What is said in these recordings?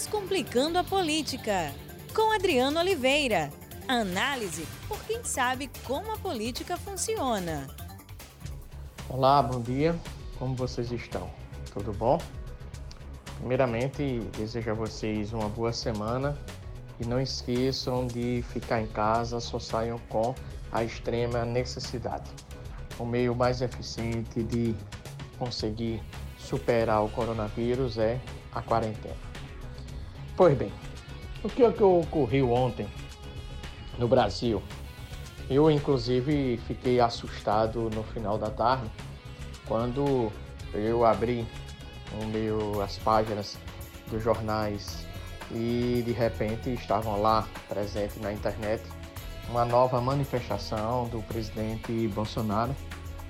Descomplicando a Política, com Adriano Oliveira. Análise por quem sabe como a política funciona. Olá, bom dia. Como vocês estão? Tudo bom? Primeiramente, desejo a vocês uma boa semana e não esqueçam de ficar em casa, só saiam com a extrema necessidade. O meio mais eficiente de conseguir superar o coronavírus é a quarentena. Pois bem, o que, é que ocorreu ontem no Brasil? Eu, inclusive, fiquei assustado no final da tarde quando eu abri o meu, as páginas dos jornais e de repente estavam lá presentes na internet uma nova manifestação do presidente Bolsonaro.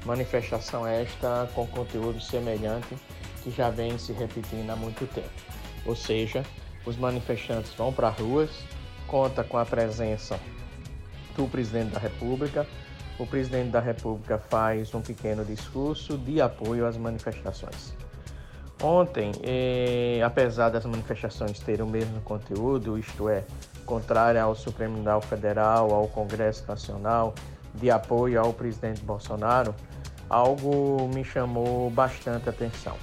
Manifestação esta com conteúdo semelhante que já vem se repetindo há muito tempo. Ou seja, os manifestantes vão para as ruas, conta com a presença do presidente da República. O presidente da República faz um pequeno discurso de apoio às manifestações. Ontem, eh, apesar das manifestações terem o mesmo conteúdo, isto é, contrária ao Supremo Tribunal Federal, ao Congresso Nacional, de apoio ao presidente Bolsonaro, algo me chamou bastante atenção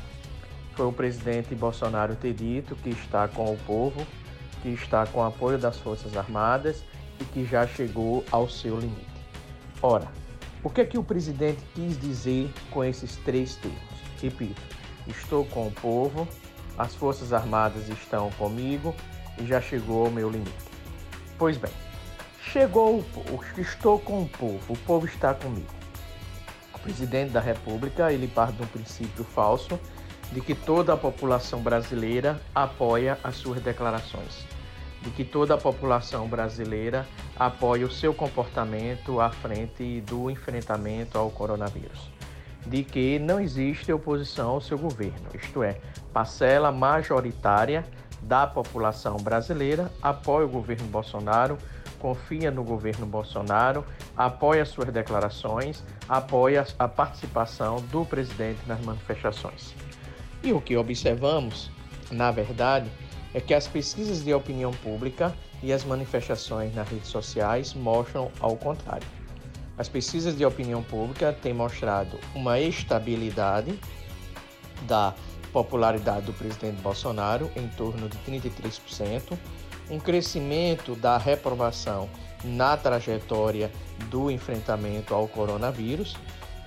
foi o presidente Bolsonaro ter dito que está com o povo, que está com o apoio das Forças Armadas e que já chegou ao seu limite. Ora, o que é que o presidente quis dizer com esses três termos? Repito, estou com o povo, as Forças Armadas estão comigo e já chegou ao meu limite. Pois bem, chegou o povo, estou com o povo, o povo está comigo. O presidente da República, ele parte de um princípio falso de que toda a população brasileira apoia as suas declarações, de que toda a população brasileira apoia o seu comportamento à frente do enfrentamento ao coronavírus, de que não existe oposição ao seu governo, isto é, parcela majoritária da população brasileira apoia o governo Bolsonaro, confia no governo Bolsonaro, apoia suas declarações, apoia a participação do presidente nas manifestações. E o que observamos, na verdade, é que as pesquisas de opinião pública e as manifestações nas redes sociais mostram ao contrário. As pesquisas de opinião pública têm mostrado uma estabilidade da popularidade do presidente Bolsonaro em torno de 33%, um crescimento da reprovação na trajetória do enfrentamento ao coronavírus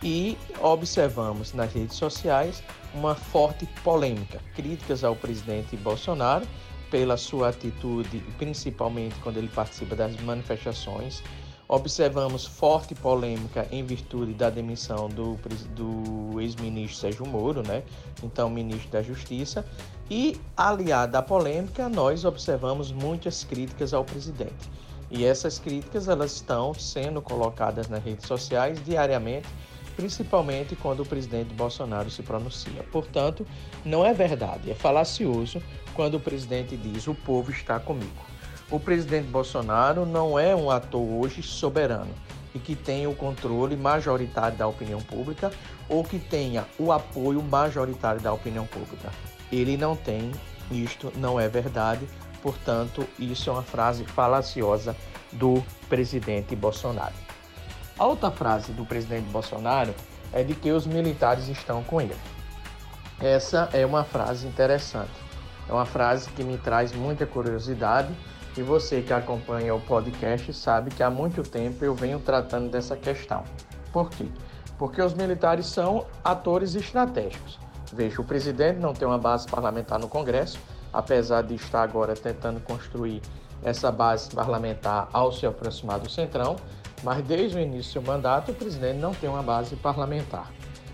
e observamos nas redes sociais uma forte polêmica, críticas ao presidente Bolsonaro pela sua atitude, principalmente quando ele participa das manifestações. Observamos forte polêmica em virtude da demissão do, do ex-ministro Sérgio Moro, né? então ministro da Justiça, e aliada à polêmica, nós observamos muitas críticas ao presidente. E essas críticas elas estão sendo colocadas nas redes sociais diariamente principalmente quando o presidente Bolsonaro se pronuncia. Portanto, não é verdade, é falacioso quando o presidente diz o povo está comigo. O presidente Bolsonaro não é um ator hoje soberano e que tenha o controle majoritário da opinião pública ou que tenha o apoio majoritário da opinião pública. Ele não tem, isto não é verdade, portanto, isso é uma frase falaciosa do presidente Bolsonaro. A outra frase do presidente Bolsonaro é de que os militares estão com ele. Essa é uma frase interessante. É uma frase que me traz muita curiosidade e você que acompanha o podcast sabe que há muito tempo eu venho tratando dessa questão. Por quê? Porque os militares são atores estratégicos. Veja, o presidente não tem uma base parlamentar no Congresso, apesar de estar agora tentando construir essa base parlamentar ao se aproximar do Centrão, mas desde o início do seu mandato, o presidente não tem uma base parlamentar.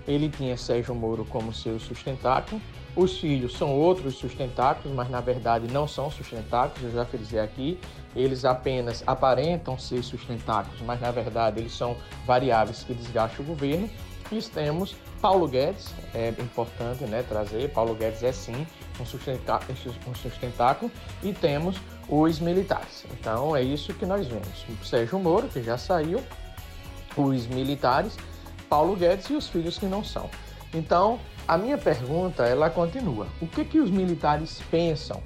Ele tinha Sérgio Moro como seu sustentáculo, os filhos são outros sustentáculos, mas na verdade não são sustentáculos, eu já frisei aqui. Eles apenas aparentam ser sustentáculos, mas na verdade eles são variáveis que desgastam o governo. E temos Paulo Guedes, é importante né, trazer, Paulo Guedes é sim um um sustentáculo e temos os militares. Então é isso que nós vemos. Sérgio Moro, que já saiu, os militares, Paulo Guedes e os filhos que não são. Então, a minha pergunta, ela continua. O que que os militares pensam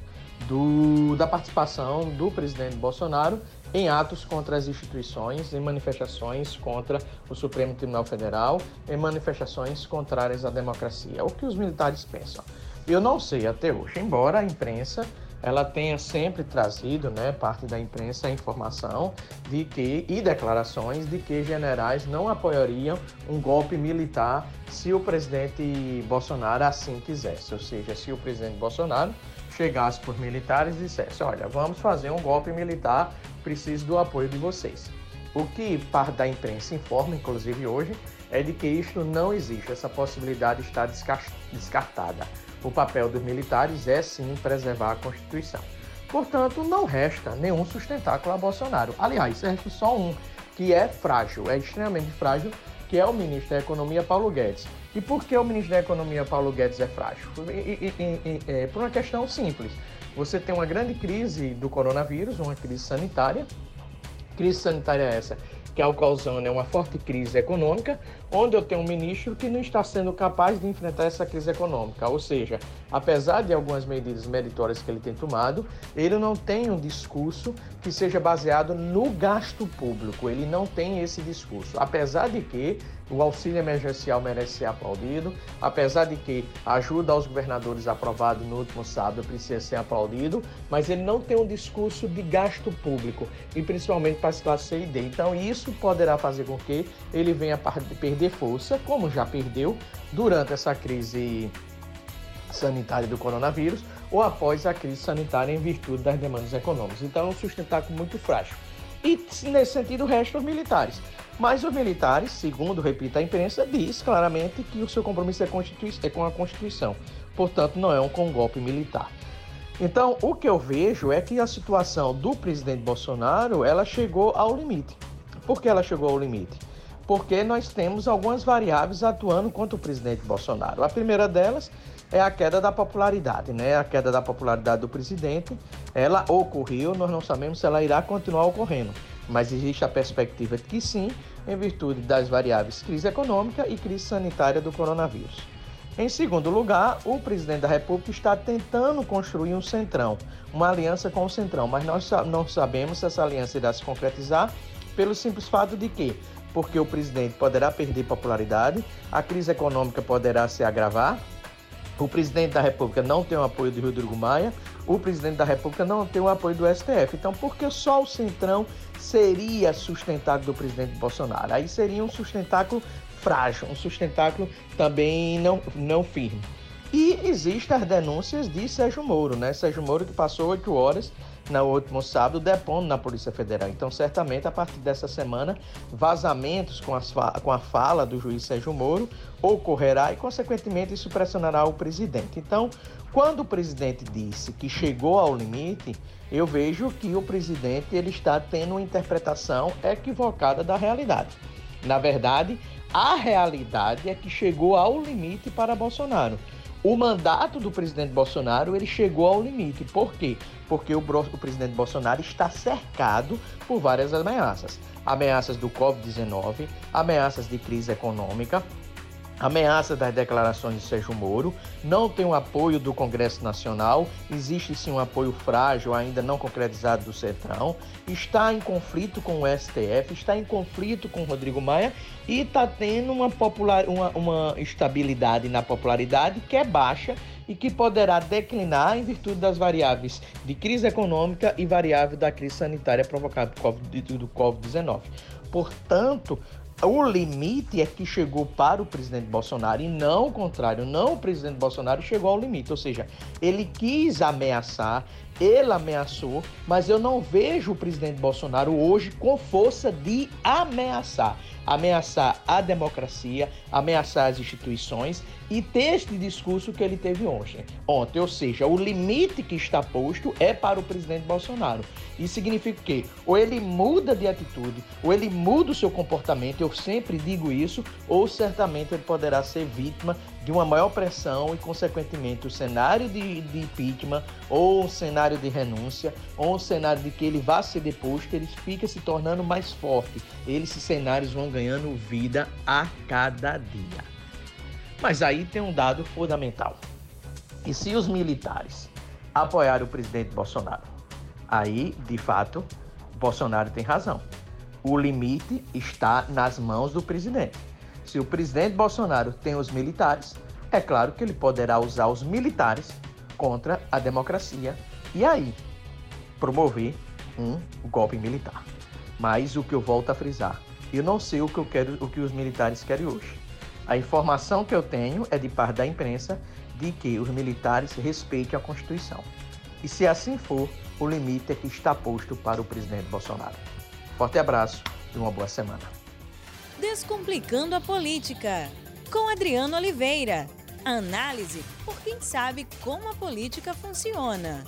do, da participação do presidente Bolsonaro em atos contra as instituições, em manifestações contra o Supremo Tribunal Federal, em manifestações contrárias à democracia. O que os militares pensam? Eu não sei até hoje, embora a imprensa ela tenha sempre trazido, né, parte da imprensa, a informação de que e declarações de que generais não apoiariam um golpe militar se o presidente Bolsonaro assim quisesse, ou seja, se o presidente Bolsonaro chegasse por militares e dissesse: Olha, vamos fazer um golpe militar, preciso do apoio de vocês. O que parte da imprensa informa, inclusive hoje, é de que isto não existe, essa possibilidade está descartada. O papel dos militares é sim preservar a Constituição. Portanto, não resta nenhum sustentáculo a Bolsonaro. Aliás, resta só um, que é frágil, é extremamente frágil, que é o ministro da Economia, Paulo Guedes. E por que o ministro da Economia, Paulo Guedes, é frágil? E, e, e, é, por uma questão simples. Você tem uma grande crise do coronavírus, uma crise sanitária. Crise sanitária essa que é causando é uma forte crise econômica, onde eu tenho um ministro que não está sendo capaz de enfrentar essa crise econômica. Ou seja, apesar de algumas medidas meritórias que ele tem tomado, ele não tem um discurso que seja baseado no gasto público. Ele não tem esse discurso. Apesar de que o auxílio emergencial merece ser aplaudido, apesar de que a ajuda aos governadores aprovado no último sábado precisa ser aplaudido, mas ele não tem um discurso de gasto público, e principalmente para as classes C e D. Então isso poderá fazer com que ele venha perder força, como já perdeu durante essa crise sanitária do coronavírus ou após a crise sanitária em virtude das demandas econômicas. Então é um sustentáculo muito frágil. E nesse sentido, resta os militares. Mas os militares, segundo repita a imprensa, diz claramente que o seu compromisso é, é com a Constituição. Portanto, não é um com golpe militar. Então, o que eu vejo é que a situação do presidente Bolsonaro, ela chegou ao limite. Por que ela chegou ao limite? Porque nós temos algumas variáveis atuando contra o presidente Bolsonaro. A primeira delas é a queda da popularidade, né? A queda da popularidade do presidente, ela ocorreu, nós não sabemos se ela irá continuar ocorrendo, mas existe a perspectiva de que sim, em virtude das variáveis crise econômica e crise sanitária do coronavírus. Em segundo lugar, o presidente da República está tentando construir um centrão, uma aliança com o centrão, mas nós não sabemos se essa aliança irá se concretizar pelo simples fato de que, porque o presidente poderá perder popularidade, a crise econômica poderá se agravar, o presidente da República não tem o apoio do Rodrigo Maia, o presidente da República não tem o apoio do STF. Então, por que só o Centrão seria sustentáculo do presidente Bolsonaro? Aí seria um sustentáculo frágil, um sustentáculo também não, não firme. E existem as denúncias de Sérgio Moro, né? Sérgio Moro que passou oito horas no último sábado depondo na Polícia Federal. Então, certamente, a partir dessa semana, vazamentos com, as com a fala do juiz Sérgio Moro ocorrerá e, consequentemente, isso pressionará o presidente. Então, quando o presidente disse que chegou ao limite, eu vejo que o presidente ele está tendo uma interpretação equivocada da realidade. Na verdade, a realidade é que chegou ao limite para Bolsonaro. O mandato do presidente Bolsonaro ele chegou ao limite. Por quê? Porque o, o presidente Bolsonaro está cercado por várias ameaças. Ameaças do Covid-19, ameaças de crise econômica, ameaça das declarações de Sérgio Moro, não tem o apoio do Congresso Nacional, existe sim um apoio frágil, ainda não concretizado do Centrão, está em conflito com o STF, está em conflito com o Rodrigo Maia e está tendo uma, popular, uma, uma estabilidade na popularidade que é baixa e que poderá declinar em virtude das variáveis de crise econômica e variável da crise sanitária provocada do Covid-19. Portanto, o limite é que chegou para o presidente Bolsonaro e não o contrário. Não o presidente Bolsonaro chegou ao limite, ou seja, ele quis ameaçar, ele ameaçou, mas eu não vejo o presidente Bolsonaro hoje com força de ameaçar. Ameaçar a democracia, ameaçar as instituições e ter este discurso que ele teve ontem. Ontem, ou seja, o limite que está posto é para o presidente Bolsonaro. Isso significa que ou ele muda de atitude, ou ele muda o seu comportamento, eu sempre digo isso, ou certamente ele poderá ser vítima de uma maior pressão e, consequentemente, o cenário de, de impeachment ou o cenário de renúncia ou o cenário de que ele vá ser deposto, ele fica se tornando mais forte. Esses cenários vão ganhando vida a cada dia. Mas aí tem um dado fundamental. E se os militares apoiar o presidente Bolsonaro. Aí, de fato, Bolsonaro tem razão. O limite está nas mãos do presidente. Se o presidente Bolsonaro tem os militares, é claro que ele poderá usar os militares contra a democracia e aí promover um golpe militar. Mas o que eu volto a frisar, eu não sei o que eu quero, o que os militares querem hoje. A informação que eu tenho é de parte da imprensa de que os militares respeitem a Constituição. E se assim for, o limite é que está posto para o presidente Bolsonaro. Forte abraço e uma boa semana. Descomplicando a política, com Adriano Oliveira. Análise por quem sabe como a política funciona.